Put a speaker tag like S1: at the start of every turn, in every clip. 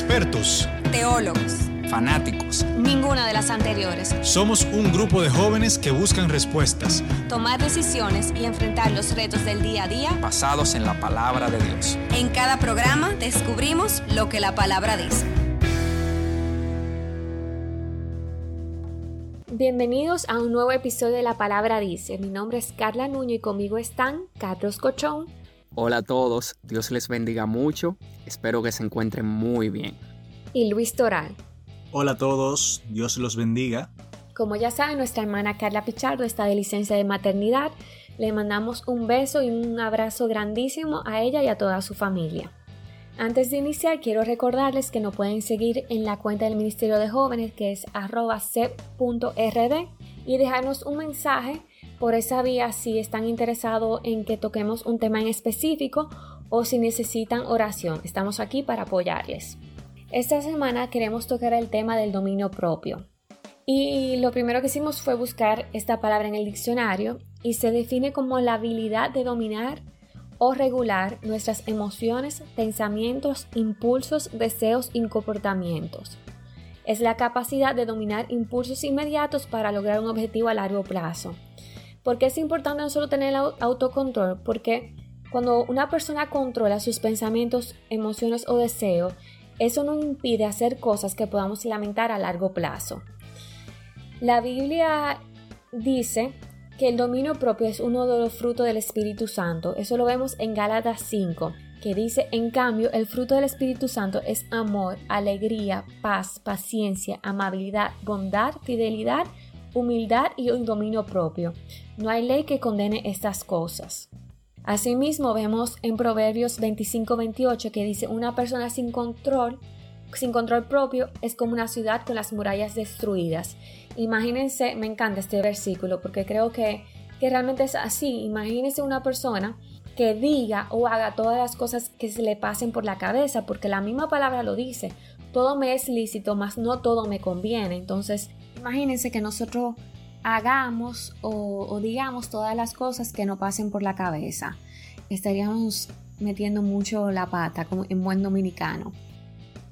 S1: expertos,
S2: teólogos,
S3: fanáticos.
S2: Ninguna de las anteriores.
S1: Somos un grupo de jóvenes que buscan respuestas,
S2: tomar decisiones y enfrentar los retos del día a día
S3: basados en la palabra de Dios.
S2: En cada programa descubrimos lo que la palabra dice.
S4: Bienvenidos a un nuevo episodio de La Palabra Dice. Mi nombre es Carla Nuño y conmigo están Carlos Cochón.
S3: Hola a todos, Dios les bendiga mucho, espero que se encuentren muy bien.
S4: Y Luis Toral.
S5: Hola a todos, Dios los bendiga.
S4: Como ya saben, nuestra hermana Carla Pichardo está de licencia de maternidad. Le mandamos un beso y un abrazo grandísimo a ella y a toda su familia. Antes de iniciar, quiero recordarles que nos pueden seguir en la cuenta del Ministerio de Jóvenes que es arroba y dejarnos un mensaje por esa vía si están interesados en que toquemos un tema en específico o si necesitan oración. Estamos aquí para apoyarles. Esta semana queremos tocar el tema del dominio propio. Y lo primero que hicimos fue buscar esta palabra en el diccionario y se define como la habilidad de dominar o regular nuestras emociones, pensamientos, impulsos, deseos y comportamientos. Es la capacidad de dominar impulsos inmediatos para lograr un objetivo a largo plazo. ¿Por qué es importante no solo tener el autocontrol? Porque cuando una persona controla sus pensamientos, emociones o deseos, eso no impide hacer cosas que podamos lamentar a largo plazo. La Biblia dice que el dominio propio es uno de los frutos del Espíritu Santo. Eso lo vemos en Gálatas 5, que dice, en cambio, el fruto del Espíritu Santo es amor, alegría, paz, paciencia, amabilidad, bondad, fidelidad, humildad y un dominio propio. No hay ley que condene estas cosas. Asimismo, vemos en Proverbios 25-28 que dice, una persona sin control, sin control propio, es como una ciudad con las murallas destruidas. Imagínense, me encanta este versículo porque creo que, que realmente es así. Imagínense una persona que diga o haga todas las cosas que se le pasen por la cabeza, porque la misma palabra lo dice. Todo me es lícito, mas no todo me conviene. Entonces, imagínense que nosotros hagamos o, digamos todas las cosas que no pasen por la cabeza. Estaríamos metiendo mucho la pata como en buen dominicano.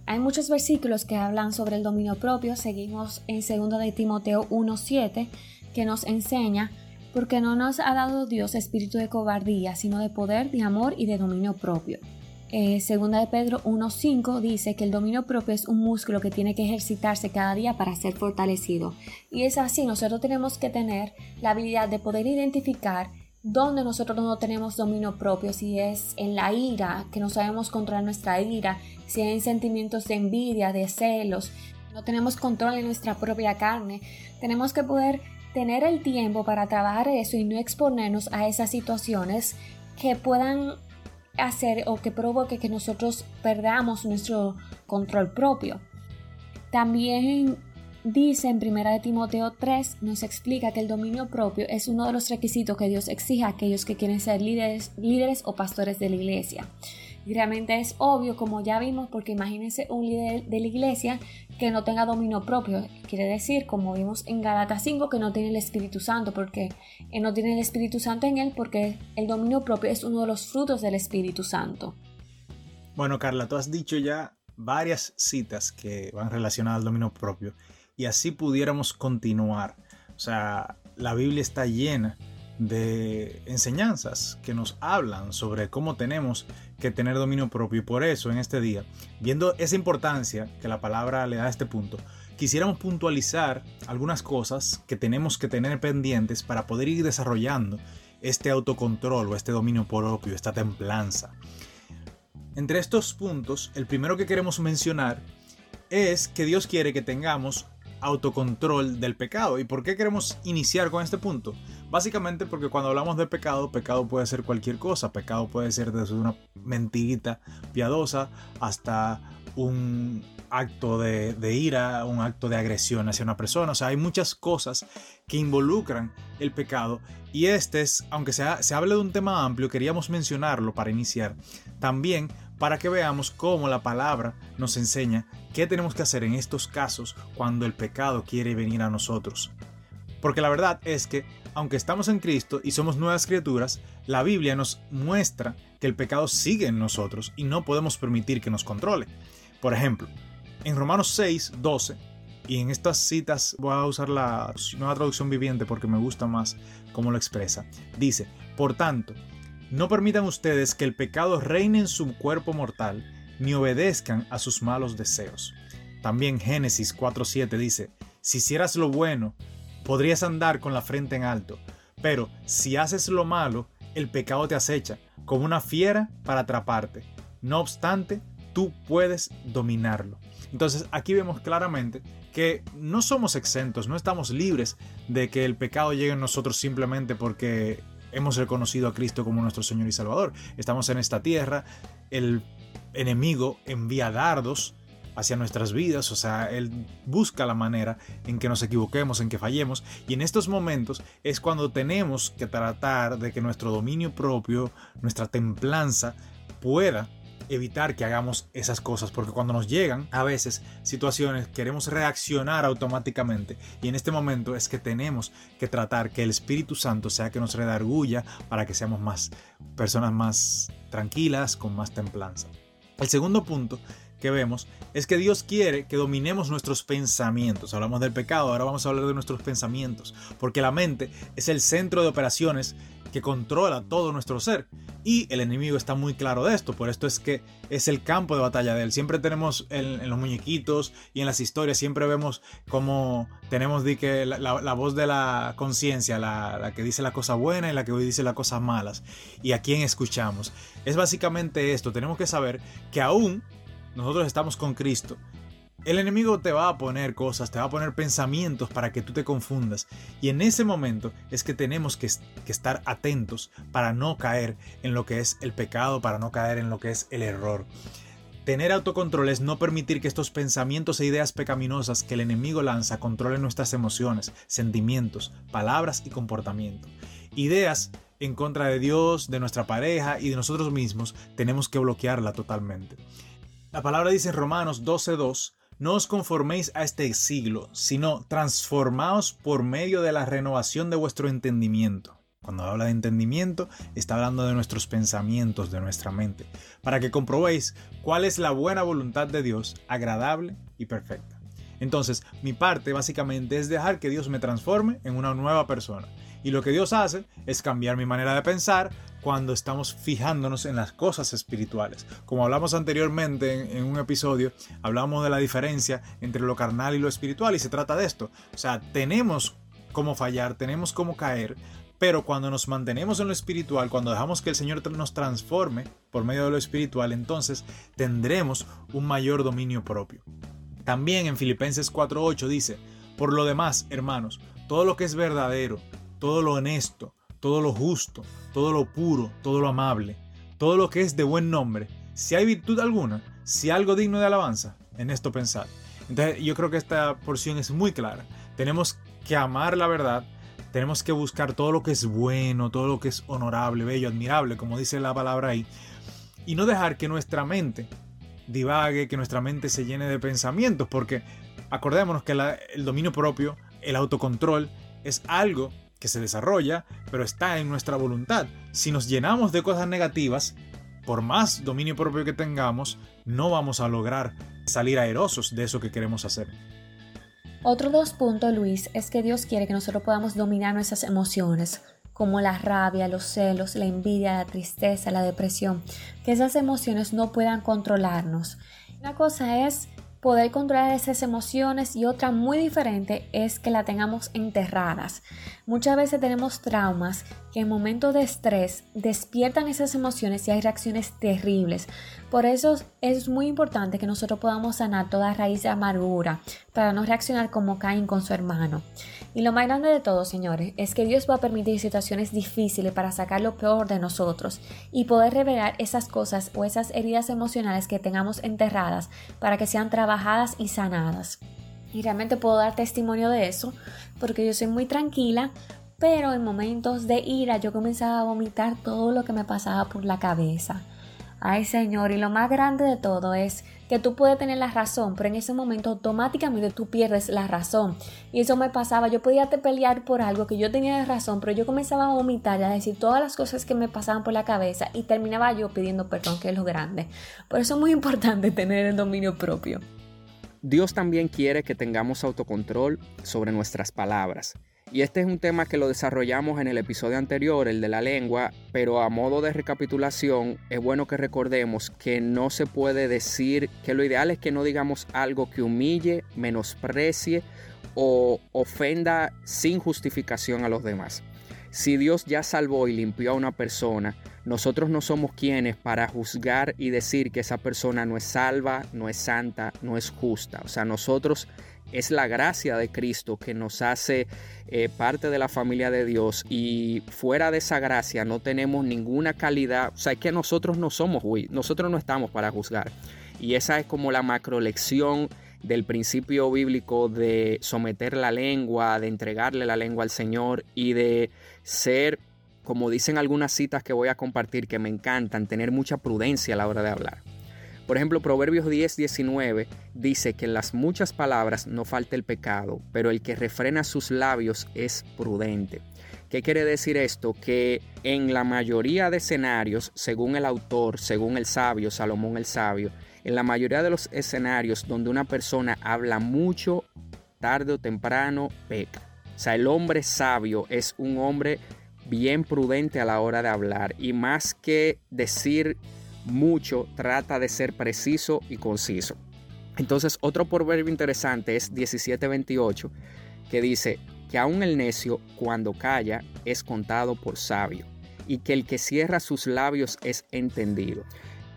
S4: Hay muchos versículos que hablan sobre el dominio propio. Seguimos en 2 de Timoteo 1.7 que nos enseña porque no nos ha dado Dios espíritu de cobardía, sino de poder, de amor y de dominio propio. Eh, segunda de Pedro 1.5 dice que el dominio propio es un músculo que tiene que ejercitarse cada día para ser fortalecido. Y es así, nosotros tenemos que tener la habilidad de poder identificar donde nosotros no tenemos dominio propio, si es en la ira, que no sabemos controlar nuestra ira, si hay sentimientos de envidia, de celos, no tenemos control en nuestra propia carne, tenemos que poder tener el tiempo para trabajar eso y no exponernos a esas situaciones que puedan hacer o que provoque que nosotros perdamos nuestro control propio. También dice en 1 de Timoteo 3, nos explica que el dominio propio es uno de los requisitos que Dios exige a aquellos que quieren ser líderes, líderes o pastores de la iglesia. Realmente es obvio, como ya vimos, porque imagínense un líder de la iglesia que no tenga dominio propio. Quiere decir, como vimos en Galatas 5, que no tiene el Espíritu Santo, porque no tiene el Espíritu Santo en él, porque el dominio propio es uno de los frutos del Espíritu Santo.
S5: Bueno, Carla, tú has dicho ya varias citas que van relacionadas al dominio propio y así pudiéramos continuar. O sea, la Biblia está llena de enseñanzas que nos hablan sobre cómo tenemos que tener dominio propio y por eso en este día, viendo esa importancia que la palabra le da a este punto, quisiéramos puntualizar algunas cosas que tenemos que tener pendientes para poder ir desarrollando este autocontrol o este dominio propio, esta templanza. Entre estos puntos, el primero que queremos mencionar es que Dios quiere que tengamos autocontrol del pecado. ¿Y por qué queremos iniciar con este punto? Básicamente porque cuando hablamos de pecado, pecado puede ser cualquier cosa. Pecado puede ser desde una mentirita piadosa hasta un acto de, ira, un acto de agresión hacia una persona. O sea, hay muchas cosas que involucran el pecado. Y este es, aunque sea, se hable de un tema amplio, queríamos mencionarlo para iniciar. También para que veamos cómo la palabra nos enseña qué tenemos que hacer en estos casos cuando el pecado quiere venir a nosotros. Porque la verdad es que, aunque estamos en Cristo y somos nuevas criaturas, la Biblia nos muestra que el pecado sigue en nosotros y no podemos permitir que nos controle. Por ejemplo, en Romanos 6, 12, y en estas citas voy a usar la nueva traducción viviente porque me gusta más cómo lo expresa. Dice, por tanto, no permitan ustedes que el pecado reine en su cuerpo mortal, ni obedezcan a sus malos deseos. También Génesis 4.7 dice, si hicieras lo bueno, podrías andar con la frente en alto, pero si haces lo malo, el pecado te acecha, como una fiera para atraparte. No obstante, tú puedes dominarlo. Entonces aquí vemos claramente que no somos exentos, no estamos libres de que el pecado llegue a nosotros simplemente porque hemos reconocido a Cristo como nuestro Señor y Salvador. Estamos en esta tierra, el enemigo envía dardos hacia nuestras vidas, o sea, Él busca la manera en que nos equivoquemos, en que fallemos, y en estos momentos es cuando tenemos que tratar de que nuestro dominio propio, nuestra templanza, pueda evitar que hagamos esas cosas, porque cuando nos llegan a veces situaciones queremos reaccionar automáticamente y en este momento es que tenemos que tratar que el Espíritu Santo sea que nos redarguya para que seamos más personas más tranquilas, con más templanza. El segundo punto que vemos es que Dios quiere que dominemos nuestros pensamientos. Hablamos del pecado, ahora vamos a hablar de nuestros pensamientos, porque la mente es el centro de operaciones que controla todo nuestro ser. Y el enemigo está muy claro de esto, por esto es que es el campo de batalla de él. Siempre tenemos en, los muñequitos y en las historias, siempre vemos como tenemos que la, voz de la conciencia, la, la, que dice la cosa buena y la que dice las cosas malas. Y a quién escuchamos. Es básicamente esto, tenemos que saber que aún nosotros estamos con Cristo el enemigo te va a poner cosas, te va a poner pensamientos para que tú te confundas. Y en ese momento es que tenemos que, estar atentos para no caer en lo que es el pecado, para no caer en lo que es el error. Tener autocontrol es no permitir que estos pensamientos e ideas pecaminosas que el enemigo lanza controlen nuestras emociones, sentimientos, palabras y comportamiento. Ideas en contra de Dios, de nuestra pareja y de nosotros mismos, tenemos que bloquearla totalmente. La palabra dice en Romanos 12.2, no os conforméis a este siglo, sino transformaos por medio de la renovación de vuestro entendimiento. Cuando habla de entendimiento, está hablando de nuestros pensamientos, de nuestra mente, para que comprobéis cuál es la buena voluntad de Dios, agradable y perfecta. Entonces, mi parte básicamente es dejar que Dios me transforme en una nueva persona. Y lo que Dios hace es cambiar mi manera de pensar, cuando estamos fijándonos en las cosas espirituales. Como hablamos anteriormente en, un episodio, hablamos de la diferencia entre lo carnal y lo espiritual y se trata de esto. O sea, tenemos cómo fallar, tenemos cómo caer, pero cuando nos mantenemos en lo espiritual, cuando dejamos que el Señor nos transforme por medio de lo espiritual, entonces tendremos un mayor dominio propio. También en Filipenses 4:8 dice, por lo demás, hermanos, todo lo que es verdadero, todo lo honesto, todo lo justo, todo lo puro, todo lo amable, todo lo que es de buen nombre, si hay virtud alguna, si algo digno de alabanza, en esto pensar. Entonces yo creo que esta porción es muy clara. Tenemos que amar la verdad, tenemos que buscar todo lo que es bueno, todo lo que es honorable, bello, admirable, como dice la palabra ahí, y no dejar que nuestra mente divague, que nuestra mente se llene de pensamientos, porque acordémonos que el dominio propio, el autocontrol, es algo que se desarrolla, pero está en nuestra voluntad. Si nos llenamos de cosas negativas, por más dominio propio que tengamos, no vamos a lograr salir aerosos de eso que queremos hacer.
S4: Otro dos puntos, Luis, es que Dios quiere que nosotros podamos dominar nuestras emociones, como la rabia, los celos, la envidia, la tristeza, la depresión, que esas emociones no puedan controlarnos. Una cosa es poder controlar esas emociones y otra muy diferente es que la tengamos enterradas. Muchas veces tenemos traumas que en momentos de estrés despiertan esas emociones y hay reacciones terribles. Por eso es muy importante que nosotros podamos sanar toda raíz de amargura para no reaccionar como Caín con su hermano. Y lo más grande de todo, señores, es que Dios va a permitir situaciones difíciles para sacar lo peor de nosotros y poder revelar esas cosas o esas heridas emocionales que tengamos enterradas para que sean trabajadas y sanadas. Y realmente puedo dar testimonio de eso porque yo soy muy tranquila, pero en momentos de ira yo comenzaba a vomitar todo lo que me pasaba por la cabeza. Ay Señor, y lo más grande de todo es que tú puedes tener la razón, pero en ese momento automáticamente tú pierdes la razón. Y eso me pasaba, yo podía te pelear por algo que yo tenía razón, pero yo comenzaba a vomitar y a decir todas las cosas que me pasaban por la cabeza y terminaba yo pidiendo perdón, que es lo grande. Por eso es muy importante tener el dominio propio.
S3: Dios también quiere que tengamos autocontrol sobre nuestras palabras. Y este es un tema que lo desarrollamos en el episodio anterior, el de la lengua, pero a modo de recapitulación es bueno que recordemos que no se puede decir que lo ideal es que no digamos algo que humille, menosprecie o ofenda sin justificación a los demás. Si Dios ya salvó y limpió a una persona, nosotros no somos quienes para juzgar y decir que esa persona no es salva, no es santa, no es justa. O sea, nosotros es la gracia de Cristo que nos hace eh, parte de la familia de Dios y fuera de esa gracia no tenemos ninguna calidad, o sea, es que nosotros no somos, nosotros no estamos para juzgar. Y esa es como la macrolección del principio bíblico de someter la lengua, de entregarle la lengua al Señor y de ser, como dicen algunas citas que voy a compartir que me encantan, tener mucha prudencia a la hora de hablar. Por ejemplo, Proverbios 10, 19 dice que en las muchas palabras no falta el pecado, pero el que refrena sus labios es prudente. ¿Qué quiere decir esto? Que en la mayoría de escenarios, según el autor, según el sabio, Salomón el sabio, en la mayoría de los escenarios donde una persona habla mucho, tarde o temprano peca. O sea, el hombre sabio es un hombre bien prudente a la hora de hablar y más que decir mucho, trata de ser preciso y conciso. Entonces, otro proverbio interesante es 1728, que dice que aún el necio, cuando calla, es contado por sabio, y que el que cierra sus labios es entendido.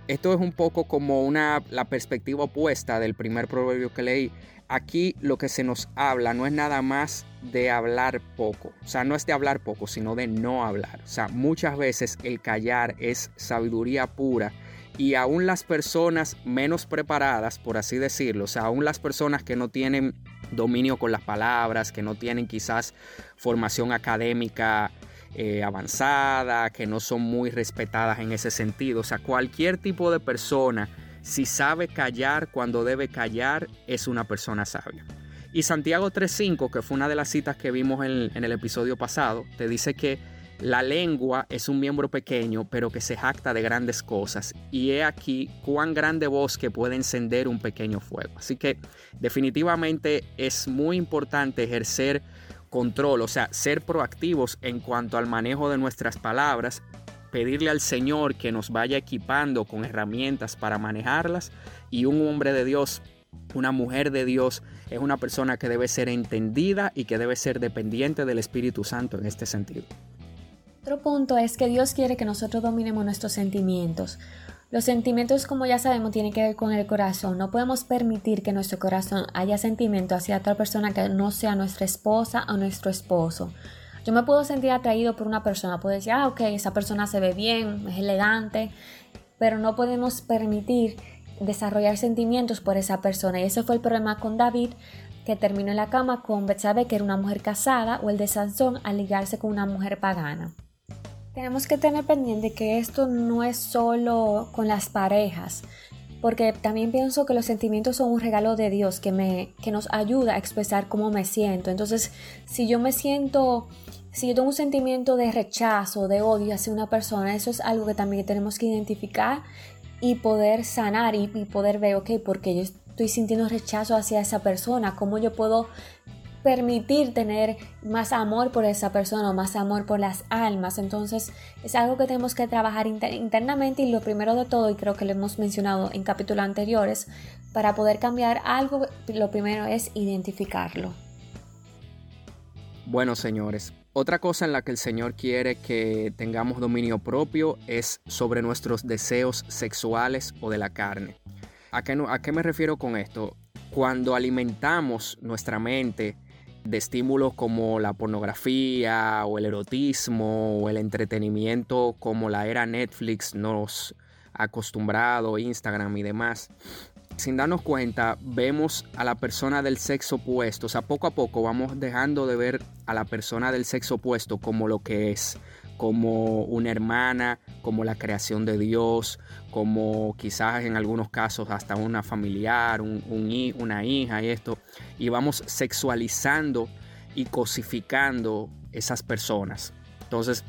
S3: Esto es un poco como una, la perspectiva opuesta del primer proverbio que leí, aquí lo que se nos habla no es nada más de hablar poco. O sea, no es de hablar poco, sino de no hablar. O sea, muchas veces el callar es sabiduría pura. Y aún las personas menos preparadas, por así decirlo, o sea, aún las personas que no tienen dominio con las palabras, que no tienen quizás formación académica eh, avanzada, que no son muy respetadas en ese sentido. O sea, cualquier tipo de persona si sabe callar cuando debe callar, es una persona sabia. Y Santiago 3.5, que fue una de las citas que vimos en, el episodio pasado, te dice que la lengua es un miembro pequeño, pero que se jacta de grandes cosas. Y he aquí cuán grande bosque puede encender un pequeño fuego. Así que definitivamente es muy importante ejercer control, o sea, ser proactivos en cuanto al manejo de nuestras palabras pedirle al Señor que nos vaya equipando con herramientas para manejarlas y un hombre de Dios, una mujer de Dios es una persona que debe ser entendida y que debe ser dependiente del Espíritu Santo en este sentido.
S4: Otro punto es que Dios quiere que nosotros dominemos nuestros sentimientos. Los sentimientos, como ya sabemos, tienen que ver con el corazón. No podemos permitir que nuestro corazón haya sentimiento hacia otra persona que no sea nuestra esposa o nuestro esposo. Yo me puedo sentir atraído por una persona, puedo decir, ah, ok, esa persona se ve bien, es elegante, pero no podemos permitir desarrollar sentimientos por esa persona. Y ese fue el problema con David, que terminó en la cama con Betsabé, que era una mujer casada, o el de Sansón al ligarse con una mujer pagana. Tenemos que tener pendiente que esto no es solo con las parejas, porque también pienso que los sentimientos son un regalo de Dios que, me, que nos ayuda a expresar cómo me siento. Entonces, si yo me siento, si yo tengo un sentimiento de rechazo, de odio hacia una persona, eso es algo que también tenemos que identificar y poder sanar y, y poder ver, ok, porque yo estoy sintiendo rechazo hacia esa persona, cómo yo puedo permitir tener más amor por esa persona o más amor por las almas. Entonces es algo que tenemos que trabajar internamente y lo primero de todo, y creo que lo hemos mencionado en capítulos anteriores, para poder cambiar algo, lo primero es identificarlo.
S3: Bueno, señores, otra cosa en la que el Señor quiere que tengamos dominio propio es sobre nuestros deseos sexuales o de la carne. ¿A qué, a qué me refiero con esto? Cuando alimentamos nuestra mente de estímulos como la pornografía o el erotismo o el entretenimiento como la era Netflix nos ha acostumbrado, Instagram y demás. Sin darnos cuenta, vemos a la persona del sexo opuesto, o sea, poco a poco vamos dejando de ver a la persona del sexo opuesto como lo que es, como una hermana, como la creación de Dios, como quizás en algunos casos hasta una familiar, un, una hija y esto, y vamos sexualizando y cosificando esas personas. Entonces,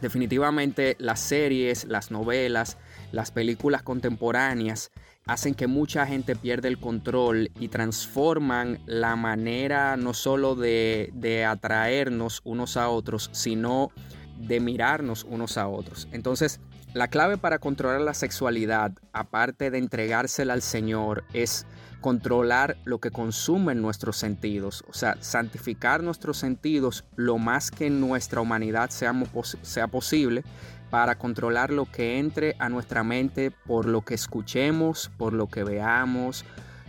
S3: definitivamente las series, las novelas, las películas contemporáneas hacen que mucha gente pierda el control y transforman la manera no solo de, de atraernos unos a otros, sino de mirarnos unos a otros. Entonces, la clave para controlar la sexualidad, aparte de entregársela al Señor, es controlar lo que consumen nuestros sentidos, o sea, santificar nuestros sentidos lo más que en nuestra humanidad sea, posible para controlar lo que entre a nuestra mente por lo que escuchemos, por lo que veamos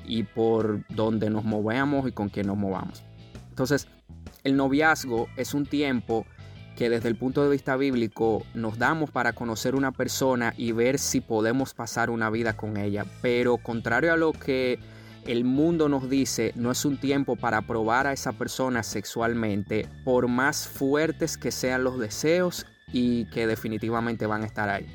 S3: y por donde nos movamos y con quién nos movamos. Entonces, el noviazgo es un tiempo que desde el punto de vista bíblico nos damos para conocer una persona y ver si podemos pasar una vida con ella. Pero contrario a lo que el mundo nos dice, no es un tiempo para probar a esa persona sexualmente, por más fuertes que sean los deseos y que definitivamente van a estar ahí.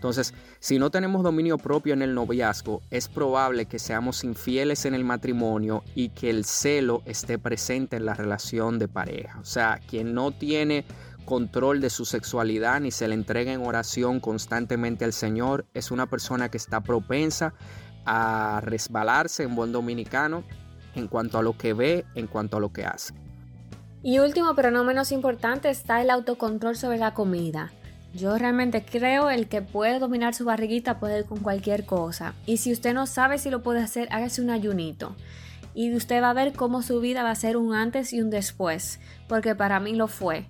S3: Entonces, si no tenemos dominio propio en el noviazgo, es probable que seamos infieles en el matrimonio y que el celo esté presente en la relación de pareja. O sea, quien no tiene control de su sexualidad ni se le entrega en oración constantemente al Señor, es una persona que está propensa a resbalarse en buen dominicano en cuanto a lo que ve, en cuanto a lo que hace.
S4: Y último, pero no menos importante, está el autocontrol sobre la comida. Yo realmente creo el que puede dominar su barriguita puede ir con cualquier cosa. Y si usted no sabe si lo puede hacer, hágase un ayunito. Y usted va a ver cómo su vida va a ser un antes y un después. Porque para mí lo fue.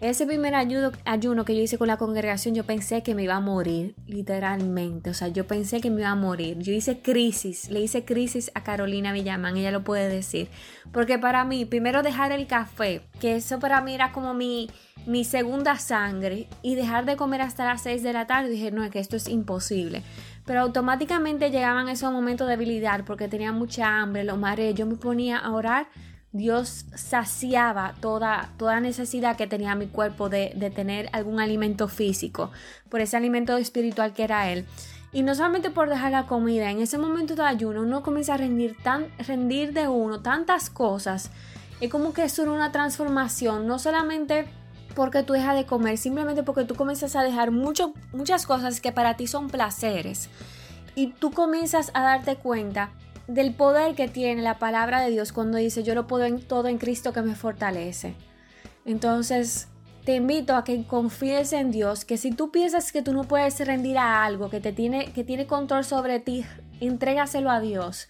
S4: Ese primer ayuno, que yo hice con la congregación, yo pensé que me iba a morir, literalmente. O sea, yo pensé que me iba a morir. Yo hice crisis, le hice crisis a Carolina Villamán, ella lo puede decir. Porque para mí, primero dejar el café, que eso para mí era como mi, mi segunda sangre, y dejar de comer hasta las 6 de la tarde, dije, no, es que esto es imposible. Pero automáticamente llegaban esos momentos de debilidad porque tenía mucha hambre, lo mareé, yo me ponía a orar Dios saciaba toda, toda necesidad que tenía mi cuerpo de, tener algún alimento físico, por ese alimento espiritual que era Él. Y no solamente por dejar la comida, en ese momento de ayuno uno comienza a rendir, tan, rendir de uno tantas cosas. Es como que es una transformación, no solamente porque tú dejas de comer, simplemente porque tú comienzas a dejar mucho, muchas cosas que para ti son placeres. Y tú comienzas a darte cuenta del poder que tiene la palabra de Dios cuando dice yo lo puedo en todo en Cristo que me fortalece. Entonces, te invito a que confíes en Dios, que si tú piensas que tú no puedes rendir a algo que te tiene que tiene control sobre ti, entrégaselo a Dios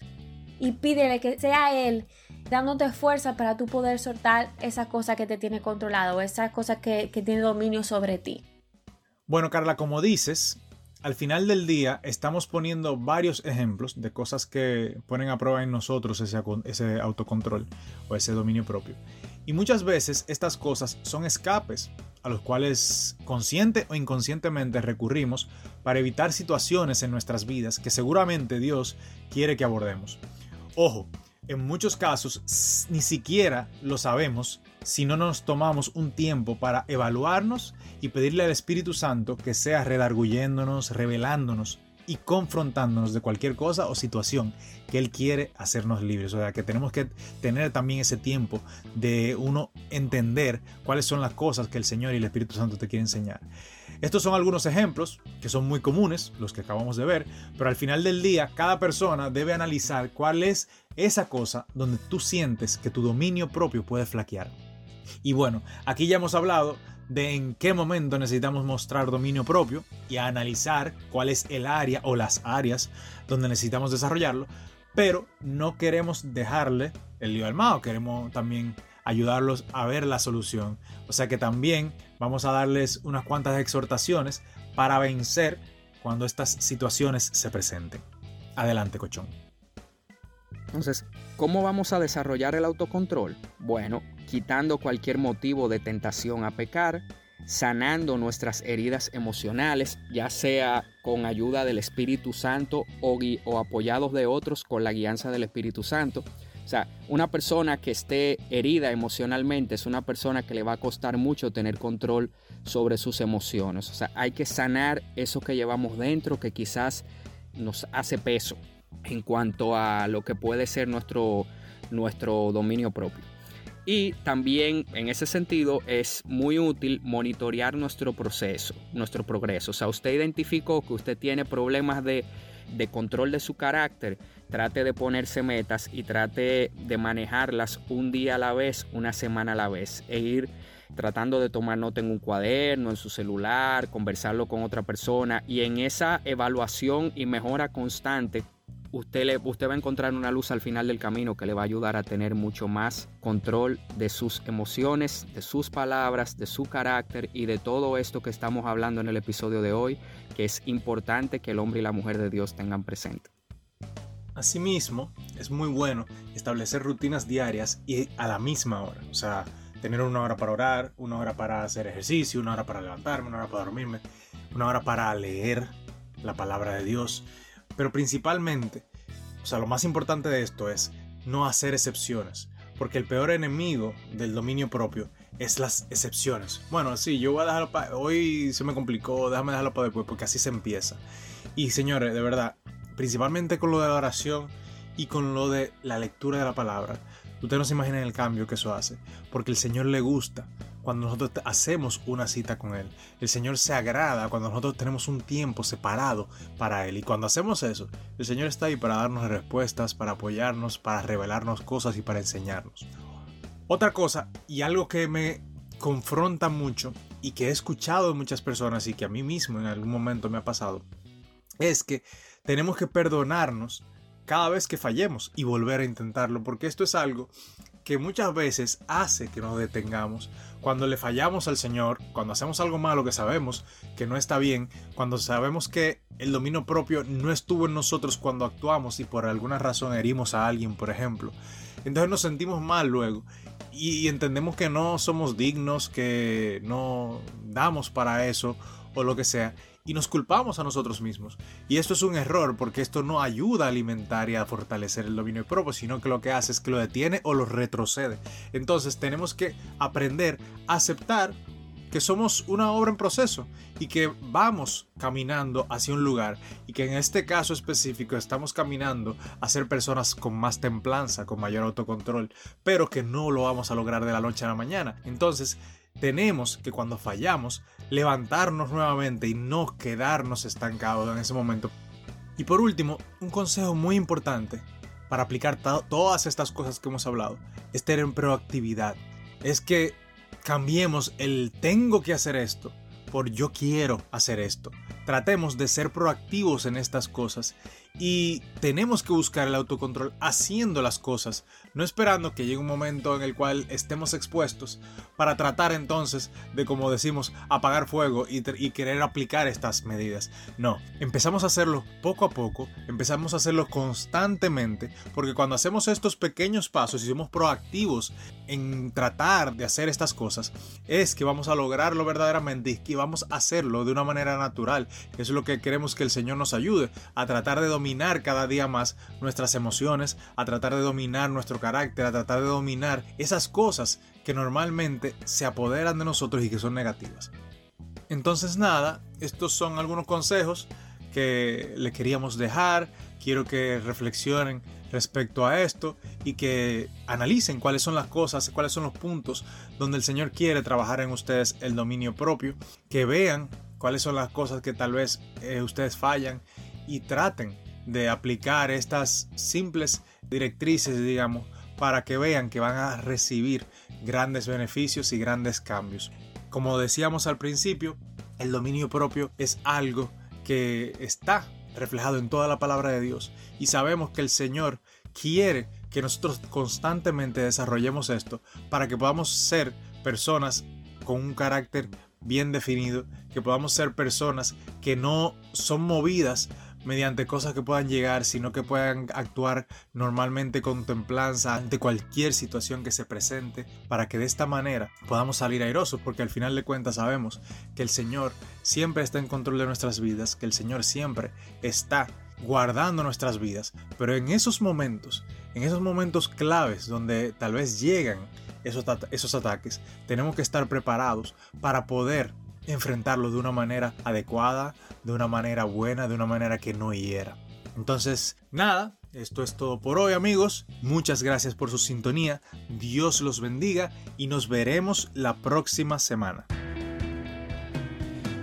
S4: y pídele que sea él dándote fuerza para tú poder soltar esa cosa que te tiene controlado, esa cosa que, que tiene dominio sobre ti.
S5: Bueno, Carla, como dices, al final del día estamos poniendo varios ejemplos de cosas que ponen a prueba en nosotros ese, autocontrol o ese dominio propio. Y muchas veces estas cosas son escapes a los cuales consciente o inconscientemente recurrimos para evitar situaciones en nuestras vidas que seguramente Dios quiere que abordemos. Ojo, en muchos casos ni siquiera lo sabemos si no nos tomamos un tiempo para evaluarnos y pedirle al Espíritu Santo que sea redarguyéndonos, revelándonos y confrontándonos de cualquier cosa o situación que Él quiere hacernos libres. O sea, que tenemos que tener también ese tiempo de uno entender cuáles son las cosas que el Señor y el Espíritu Santo te quieren enseñar. Estos son algunos ejemplos que son muy comunes, los que acabamos de ver, pero al final del día cada persona debe analizar cuál es esa cosa donde tú sientes que tu dominio propio puede flaquear. Y bueno, aquí ya hemos hablado de en qué momento necesitamos mostrar dominio propio y analizar cuál es el área o las áreas donde necesitamos desarrollarlo, pero no queremos dejarle el lío al mago, queremos también ayudarlos a ver la solución. O sea que también vamos a darles unas cuantas exhortaciones para vencer cuando estas situaciones se presenten. Adelante, cochón.
S3: Entonces, ¿cómo vamos a desarrollar el autocontrol? Bueno, quitando cualquier motivo de tentación a pecar, sanando nuestras heridas emocionales, ya sea con ayuda del Espíritu Santo o, o, apoyados de otros con la guianza del Espíritu Santo, O sea, una persona que esté herida emocionalmente es una persona que le va a costar mucho tener control sobre sus emociones. O sea, hay que sanar eso que llevamos dentro que quizás nos hace peso en cuanto a lo que puede ser nuestro, nuestro dominio propio. Y también en ese sentido es muy útil monitorear nuestro proceso, nuestro progreso. O sea, usted identificó que usted tiene problemas de, de control de su carácter, trate de ponerse metas y trate de manejarlas un día a la vez, una semana a la vez, e ir tratando de tomar nota en un cuaderno, en su celular, conversarlo con otra persona y en esa evaluación y mejora constante usted, le, usted va a encontrar una luz al final del camino que le va a ayudar a tener mucho más control de sus emociones, de sus palabras, de su carácter y de todo esto que estamos hablando en el episodio de hoy, que es importante que el hombre y la mujer de Dios tengan presente.
S5: Asimismo, es muy bueno establecer rutinas diarias y a la misma hora. O sea, tener una hora para orar, una hora para hacer ejercicio, una hora para levantarme, una hora para dormirme, una hora para leer la palabra de Dios. Pero principalmente, o sea, lo más importante de esto es no hacer excepciones, porque el peor enemigo del dominio propio es las excepciones. Bueno, sí, yo voy a dejarlo para... Hoy se me complicó, déjame dejarlo para después, porque así se empieza. Y señores, de verdad, principalmente con lo de la oración y con lo de la lectura de la palabra, ustedes no se imaginan el cambio que eso hace, porque el Señor le gusta cuando nosotros hacemos una cita con Él. El Señor se agrada cuando nosotros tenemos un tiempo separado para Él. Y cuando hacemos eso, el Señor está ahí para darnos respuestas, para apoyarnos, para revelarnos cosas y para enseñarnos. Otra cosa, y algo que me confronta mucho y que he escuchado de muchas personas y que a mí mismo en algún momento me ha pasado, es que tenemos que perdonarnos cada vez que fallemos y volver a intentarlo, porque esto es algo que muchas veces hace que nos detengamos. Cuando le fallamos al Señor, cuando hacemos algo malo que sabemos que no está bien, cuando sabemos que el dominio propio no estuvo en nosotros cuando actuamos y por alguna razón herimos a alguien, por ejemplo. Entonces nos sentimos mal luego y, entendemos que no somos dignos, que no damos para eso o lo que sea y nos culpamos a nosotros mismos. Y esto es un error porque esto no ayuda a alimentar y a fortalecer el dominio propio, sino que lo que hace es que lo detiene o lo retrocede. Entonces tenemos que aprender a aceptar que somos una obra en proceso y que vamos caminando hacia un lugar y que en este caso específico estamos caminando a ser personas con más templanza, con mayor autocontrol, pero que no lo vamos a lograr de la noche a la mañana. Entonces, tenemos que cuando fallamos levantarnos nuevamente y no quedarnos estancados en ese momento. Y por último, un consejo muy importante para aplicar todas estas cosas que hemos hablado es tener proactividad. Es que cambiemos el tengo que hacer esto por yo quiero hacer esto. Tratemos de ser proactivos en estas cosas y tenemos que buscar el autocontrol haciendo las cosas, no esperando que llegue un momento en el cual estemos expuestos para tratar entonces de, como decimos, apagar fuego y, querer aplicar estas medidas. No, empezamos a hacerlo poco a poco, empezamos a hacerlo constantemente, porque cuando hacemos estos pequeños pasos y somos proactivos en tratar de hacer estas cosas, es que vamos a lograrlo verdaderamente y que vamos a hacerlo de una manera natural, que es lo que queremos que el Señor nos ayude a tratar de dominar cada día más nuestras emociones, a tratar de dominar nuestro carácter, a tratar de dominar esas cosas que normalmente se apoderan de nosotros y que son negativas. Entonces nada, estos son algunos consejos que le queríamos dejar. Quiero que reflexionen respecto a esto y que analicen cuáles son las cosas, cuáles son los puntos donde el Señor quiere trabajar en ustedes el dominio propio, que vean cuáles son las cosas que tal vez eh, ustedes fallan y traten de aplicar estas simples directrices, digamos, para que vean que van a recibir grandes beneficios y grandes cambios. Como decíamos al principio, el dominio propio es algo que está reflejado en toda la palabra de Dios y sabemos que el Señor quiere que nosotros constantemente desarrollemos esto para que podamos ser personas con un carácter bien definido, que podamos ser personas que no son movidas mediante cosas que puedan llegar, sino que puedan actuar normalmente con templanza ante cualquier situación que se presente, para que de esta manera podamos salir airosos, porque al final de cuentas sabemos que el Señor siempre está en control de nuestras vidas, que el Señor siempre está guardando nuestras vidas, pero en esos momentos en esos momentos claves donde tal vez llegan esos, esos ataques, tenemos que estar preparados para poder enfrentarlo de una manera adecuada, de una manera buena, de una manera que no hiera. Entonces, nada, esto es todo por hoy amigos. Muchas gracias por su sintonía. Dios los bendiga y nos veremos la próxima semana.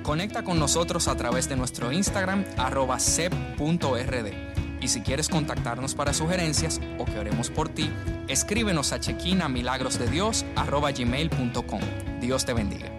S3: Conecta con nosotros a través de nuestro Instagram arroba sep.rd. Y si quieres contactarnos para sugerencias o que oremos por ti, escríbenos a chequina milagrosdedios arroba gmail.com. Dios te bendiga.